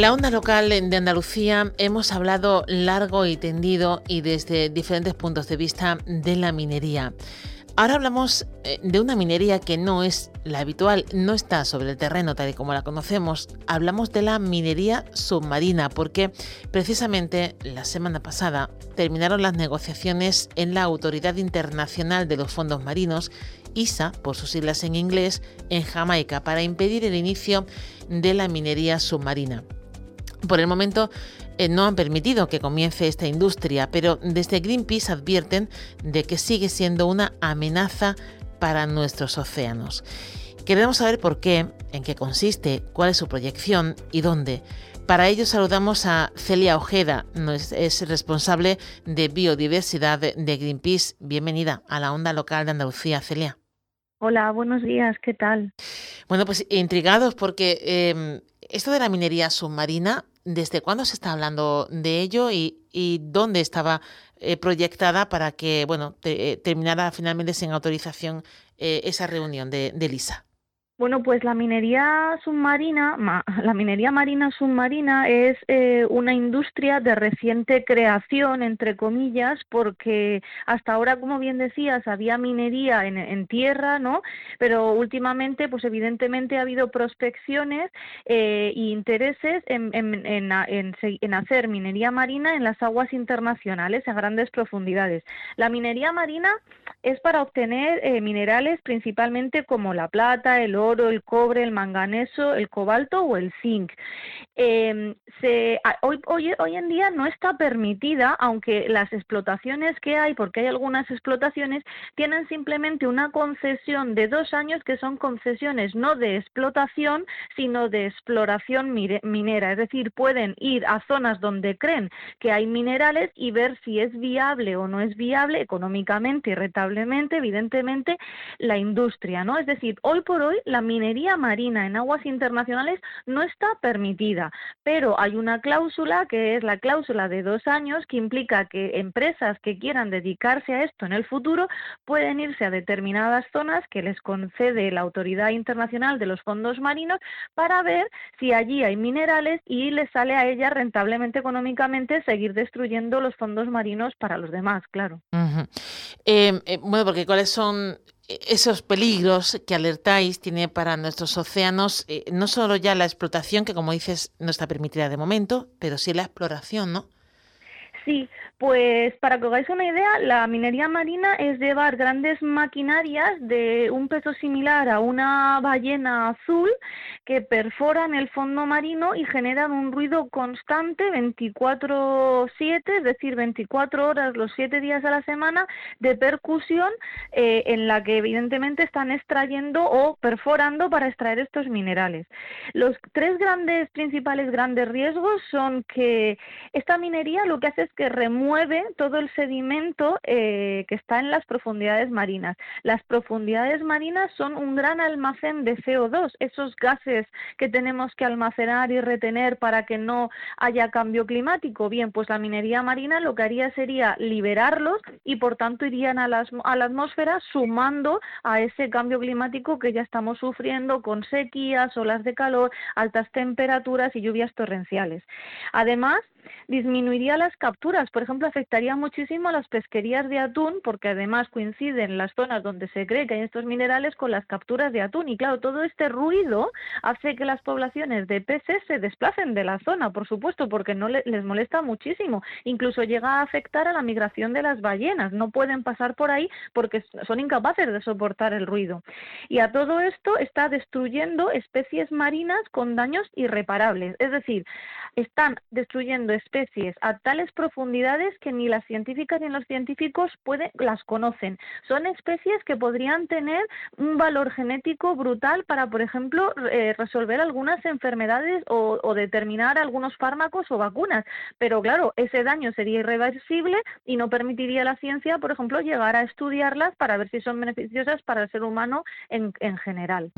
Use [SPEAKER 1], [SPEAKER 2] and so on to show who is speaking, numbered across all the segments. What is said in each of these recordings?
[SPEAKER 1] En la onda local de Andalucía hemos hablado largo y tendido y desde diferentes puntos de vista de la minería. Ahora hablamos eh, de una minería que no es la habitual, no está sobre el terreno tal y como la conocemos. Hablamos de la minería submarina porque precisamente la semana pasada terminaron las negociaciones en la Autoridad Internacional de los Fondos Marinos, ISA por sus siglas en inglés, en Jamaica para impedir el inicio de la minería submarina. Por el momento eh, no han permitido que comience esta industria, pero desde Greenpeace advierten de que sigue siendo una amenaza para nuestros océanos. Queremos saber por qué, en qué consiste, cuál es su proyección y dónde. Para ello saludamos a Celia Ojeda, es responsable de biodiversidad de Greenpeace. Bienvenida a la onda local de Andalucía, Celia.
[SPEAKER 2] Hola, buenos días, ¿qué tal?
[SPEAKER 1] Bueno, pues intrigados porque em, esto de la minería submarina ¿Desde cuándo se está hablando de ello y, dónde estaba eh, proyectada para que bueno eh, terminara finalmente sin autorización eh, esa reunión de, de LISA?
[SPEAKER 2] Bueno, pues la minería submarina, la minería marina submarina es eh, una industria de reciente creación, entre comillas, porque hasta ahora, como bien decías, había minería en, tierra, ¿no? Pero últimamente, pues evidentemente ha habido prospecciones e intereses en, en, hacer minería marina en las aguas internacionales, a grandes profundidades. La minería marina es para obtener eh, minerales principalmente como la plata, el oro, el cobre, el manganeso, el cobalto o el zinc. Em, hoy en día no está permitida, aunque las explotaciones que hay, porque hay algunas explotaciones, tienen simplemente una concesión de dos años que son concesiones no de explotación, sino de exploración minera. Es decir, pueden ir a zonas donde creen que hay minerales y ver si es viable o no es viable económicamente y rentablemente, evidentemente, la industria. ¿no? Es decir, hoy por hoy la minería marina en aguas internacionales no está permitida, pero hay una cláusula que es la cláusula de dos años que implica que empresas que quieran dedicarse a esto en el futuro pueden irse a determinadas zonas que les concede la Autoridad Internacional de los Fondos Marinos para ver si allí hay minerales y les sale a ella rentablemente económicamente seguir destruyendo los fondos marinos para los demás, claro.
[SPEAKER 1] Em, eh, bueno, porque cuáles son esos peligros que alertáis tiene para nuestros océanos eh, no solo ya la explotación, que como dices no está permitida de momento, pero sí la exploración, ¿no?
[SPEAKER 2] Sí, pues para que os hagáis una idea, la minería marina es llevar grandes maquinarias de un peso similar a una ballena azul que perforan el fondo marino y generan un ruido constante 24/7, es decir, 24 horas los 7 días a la semana de percusión eh, en la que evidentemente están extrayendo o perforando para extraer estos minerales. Los tres grandes principales grandes riesgos son que esta minería lo que hace es que remueve mueve todo el sedimento eh, que está en las profundidades marinas. Las profundidades marinas son un gran almacén de CO2, esos gases que tenemos que almacenar y retener para que no haya cambio climático. Bien, pues la minería marina lo que haría sería liberarlos y por tanto irían a, a la atmósfera sumando a ese cambio climático que ya estamos sufriendo con sequías, olas de calor, altas temperaturas y lluvias torrenciales. Además, disminuiría las capturas. Por ejemplo, afectaría muchísimo a las pesquerías de atún porque además coinciden las zonas donde se cree que hay estos minerales con las capturas de atún. Y claro, todo este ruido hace que las poblaciones de peces se desplacen de la zona, por supuesto, porque no les molesta muchísimo. Incluso llega a afectar a la migración de las ballenas. No pueden pasar por ahí porque son incapaces de soportar el ruido. Y a todo esto está destruyendo especies marinas con daños irreparables. Es decir, están destruyendo especies a tales profundidades que ni las científicas ni los científicos pueden, las conocen. Son especies que podrían tener un valor genético brutal para, por ejemplo, eh, resolver algunas enfermedades o, o determinar algunos fármacos o vacunas. Pero claro, ese daño sería irreversible y no permitiría a la ciencia, por ejemplo, llegar a estudiarlas para ver si son beneficiosas para el ser humano en, en general.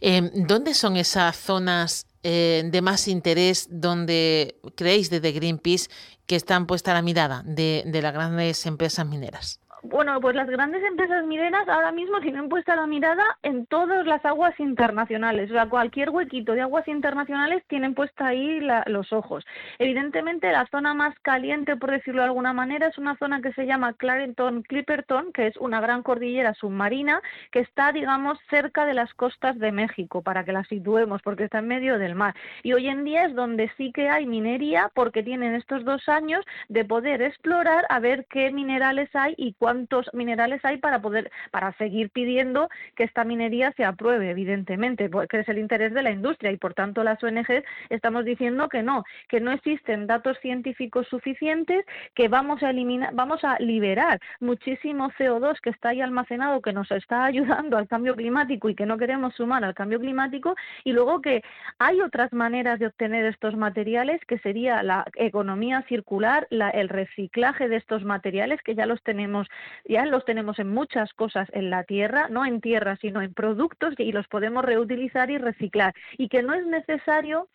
[SPEAKER 1] Em, ¿Dónde son esas zonas eh, de más interés donde creéis desde Greenpeace que están puesta la mirada de las grandes empresas mineras?
[SPEAKER 2] Bueno, pues las grandes empresas mineras ahora mismo tienen puesta la mirada en todas las aguas internacionales. O sea, cualquier huequito de aguas internacionales tienen puesta ahí los ojos. Evidentemente, la zona más caliente, por decirlo de alguna manera, es una zona que se llama Clarenton Clipperton, que es una gran cordillera submarina que está, digamos, cerca de las costas de México, para que la situemos, porque está en medio del mar. Y hoy en día es donde sí que hay minería, porque tienen estos dos años de poder explorar a ver qué minerales hay y cuáles cuántos minerales hay para poder para seguir pidiendo que esta minería se apruebe, evidentemente, porque es el interés de la industria y por tanto las ONG estamos diciendo que no, que no existen datos científicos suficientes, que vamos a eliminar, vamos a liberar muchísimo CO2 que está ahí almacenado, que nos está ayudando al cambio climático y que no queremos sumar al cambio climático, y luego que hay otras maneras de obtener estos materiales, que sería la economía circular, la, el reciclaje de estos materiales, que ya los tenemos ya los tenemos en muchas cosas en la tierra, no en tierra, sino en productos y los podemos reutilizar y reciclar. Y que no es necesario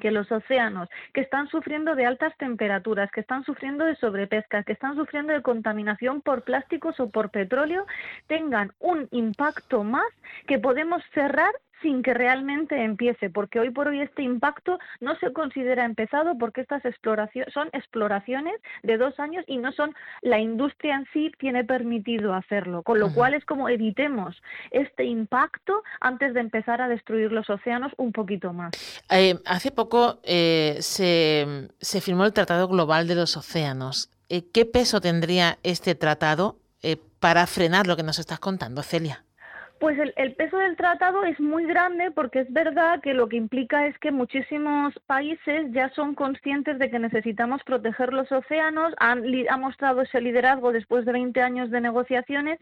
[SPEAKER 2] que los océanos que están sufriendo de altas temperaturas, que están sufriendo de sobrepesca, que están sufriendo de contaminación por plásticos o por petróleo, tengan un impacto más que podemos cerrar sin que realmente empiece, porque hoy por hoy este impacto no se considera empezado porque estas exploraciones son exploraciones de dos años y no son la industria en sí tiene permitido hacerlo, con lo cual es como evitemos este impacto antes de empezar a destruir los océanos un poquito más.
[SPEAKER 1] Eh, hace poco eh, se, se, firmó el Tratado Global de los Océanos. Eh, ¿Qué peso tendría este tratado para frenar lo que nos estás contando, Celia?
[SPEAKER 2] Pues el, peso del tratado es muy grande porque es verdad que lo que implica es que muchísimos países ya son conscientes de que necesitamos proteger los océanos, han, mostrado ese liderazgo después de 20 años de negociaciones,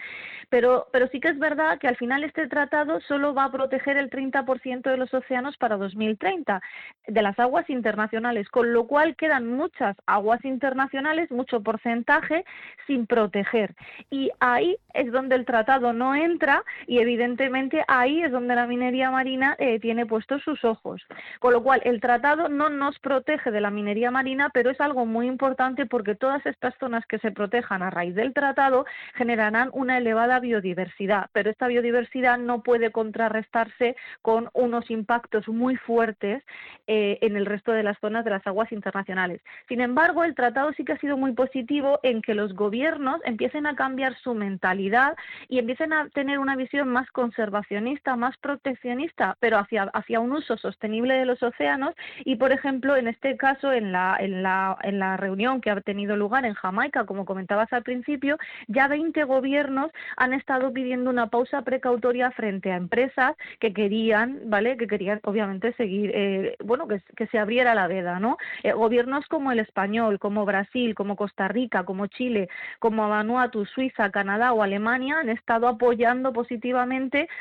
[SPEAKER 2] pero, pero sí que es verdad que al final este tratado solo va a proteger el 30% de los océanos para 2030, de las aguas internacionales, con lo cual quedan muchas aguas internacionales, mucho porcentaje sin proteger. Y ahí es donde el tratado no entra y evidentemente ahí es donde la minería marina eh, tiene puestos sus ojos. Con lo cual, el tratado no nos protege de la minería marina, pero es algo muy importante porque todas estas zonas que se protejan a raíz del tratado generarán una elevada biodiversidad, pero esta biodiversidad no puede contrarrestarse con unos impactos muy fuertes eh, en el resto de las zonas de las aguas internacionales. Sin embargo, el tratado sí que ha sido muy positivo en que los gobiernos empiecen a cambiar su mentalidad y empiecen a tener una visión más más conservacionista, más proteccionista, pero hacia, hacia un uso sostenible de los océanos y, por ejemplo, en este caso, en la, en la, en la reunión que ha tenido lugar en Jamaica, como comentabas al principio, ya 20 gobiernos han estado pidiendo una pausa precautoria frente a empresas que querían, ¿vale? Que querían, obviamente, seguir, eh, bueno, que, que, se abriera la veda, ¿no? Eh, gobiernos como el español, como Brasil, como Costa Rica, como Chile, como Vanuatu, Suiza, Canadá o Alemania han estado apoyando positivamente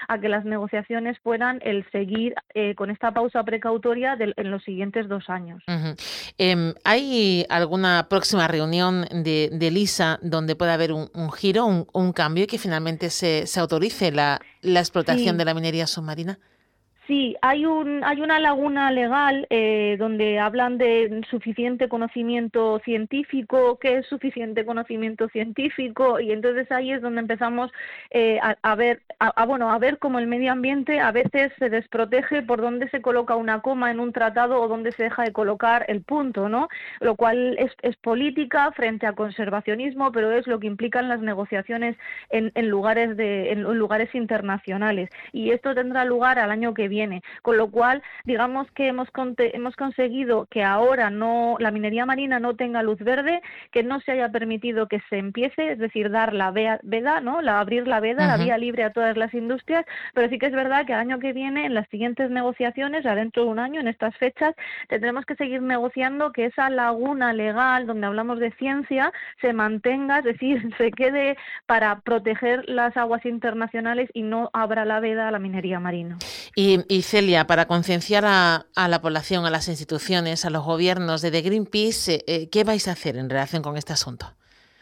[SPEAKER 2] a que las negociaciones puedan el seguir eh, con esta pausa precautoria en los siguientes dos años.
[SPEAKER 1] Em, ¿Hay alguna próxima reunión de, de, LISA donde pueda haber un, giro, un, cambio y que finalmente se, autorice la, explotación de la minería submarina?
[SPEAKER 2] Sí, hay, un, hay una laguna legal eh, donde hablan de suficiente conocimiento científico, qué es suficiente conocimiento científico, y entonces ahí es donde empezamos eh, a, ver, a, bueno, a ver cómo el medio ambiente a veces se desprotege por dónde se coloca una coma en un tratado o dónde se deja de colocar el punto, ¿no? Lo cual es, es política frente a conservacionismo, pero es lo que implican las negociaciones en, en lugares de, en lugares internacionales. Y esto tendrá lugar al año que viene viene. Con lo cual, digamos que hemos, hemos conseguido que ahora no la minería marina no tenga luz verde, que no se haya permitido que se empiece, es decir, dar la veda, ¿no? La, abrir la veda, la vía libre a todas las industrias, pero sí que es verdad que el año que viene, en las siguientes negociaciones, dentro de un año, en estas fechas, tendremos que seguir negociando que esa laguna legal donde hablamos de ciencia se mantenga, es decir, se quede para proteger las aguas internacionales y no abra la veda a la minería marina.
[SPEAKER 1] Y, Celia, para concienciar a, la población, a las instituciones, a los gobiernos de Greenpeace, eh, eh, ¿qué vais a hacer en relación con este asunto?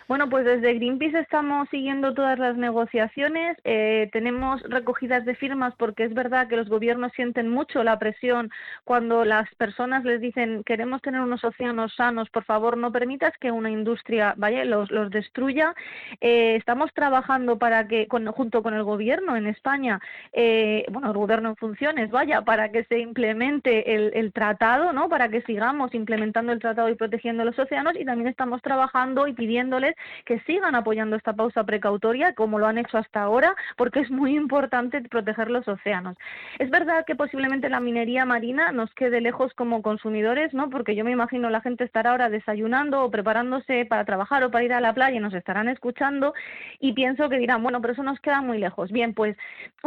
[SPEAKER 2] Bueno, pues desde Greenpeace estamos siguiendo todas las negociaciones. Eh, tenemos recogidas de firmas porque es verdad que los gobiernos sienten mucho la presión cuando las personas les dicen queremos tener unos océanos sanos, por favor no permitas que una industria vaya los, los destruya. Eh, estamos trabajando para que, junto con el gobierno en España, eh, bueno, el gobierno en funciones, vaya, para que se implemente el, el tratado, ¿no? Para que sigamos implementando el tratado y protegiendo los océanos y también estamos trabajando y pidiéndoles que sigan apoyando esta pausa precautoria como lo han hecho hasta ahora, porque es muy importante proteger los océanos. Es verdad que posiblemente la minería marina nos quede lejos como consumidores, ¿no? Porque yo me imagino la gente estará ahora desayunando o preparándose para trabajar o para ir a la playa y nos estarán escuchando y pienso que dirán, bueno, pero eso nos queda muy lejos. Bien, pues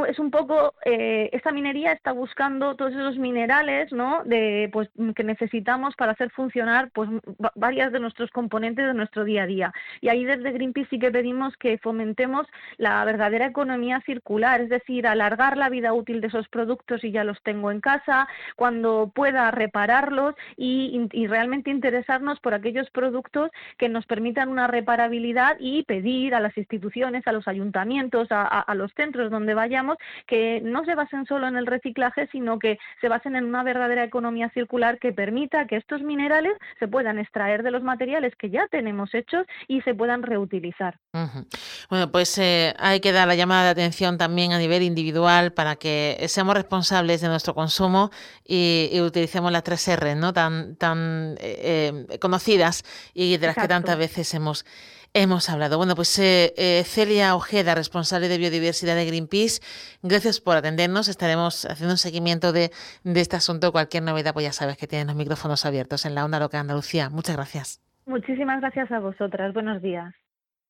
[SPEAKER 2] es un poco, eh, esta minería está buscando todos esos minerales, ¿no? De, pues, que necesitamos para hacer funcionar pues varias de nuestros componentes de nuestro día a día. Y ahí desde Greenpeace sí que pedimos que fomentemos la verdadera economía circular, es decir, alargar la vida útil de esos productos y ya los tengo en casa, cuando pueda repararlos y, realmente interesarnos por aquellos productos que nos permitan una reparabilidad y pedir a las instituciones, a los ayuntamientos, a, los centros donde vayamos, que no se basen solo en el reciclaje, sino que se basen en una verdadera economía circular que permita que estos minerales se puedan extraer de los materiales que ya tenemos hechos y se puedan reutilizar.
[SPEAKER 1] Bueno, pues eh, hay que dar la llamada de atención también a nivel individual para que seamos responsables de nuestro consumo y, utilicemos las tres R, ¿no? Tan, tan eh, eh, conocidas y de las que tantas veces hemos hemos hablado. Bueno, pues Celia Ojeda, responsable de biodiversidad de Greenpeace, gracias por atendernos. Estaremos haciendo un seguimiento de, de este asunto. Cualquier novedad, pues ya sabes que tienen los micrófonos abiertos en la Onda Loca de Andalucía. Muchas gracias.
[SPEAKER 2] Muchísimas gracias a vosotras. Buenos días.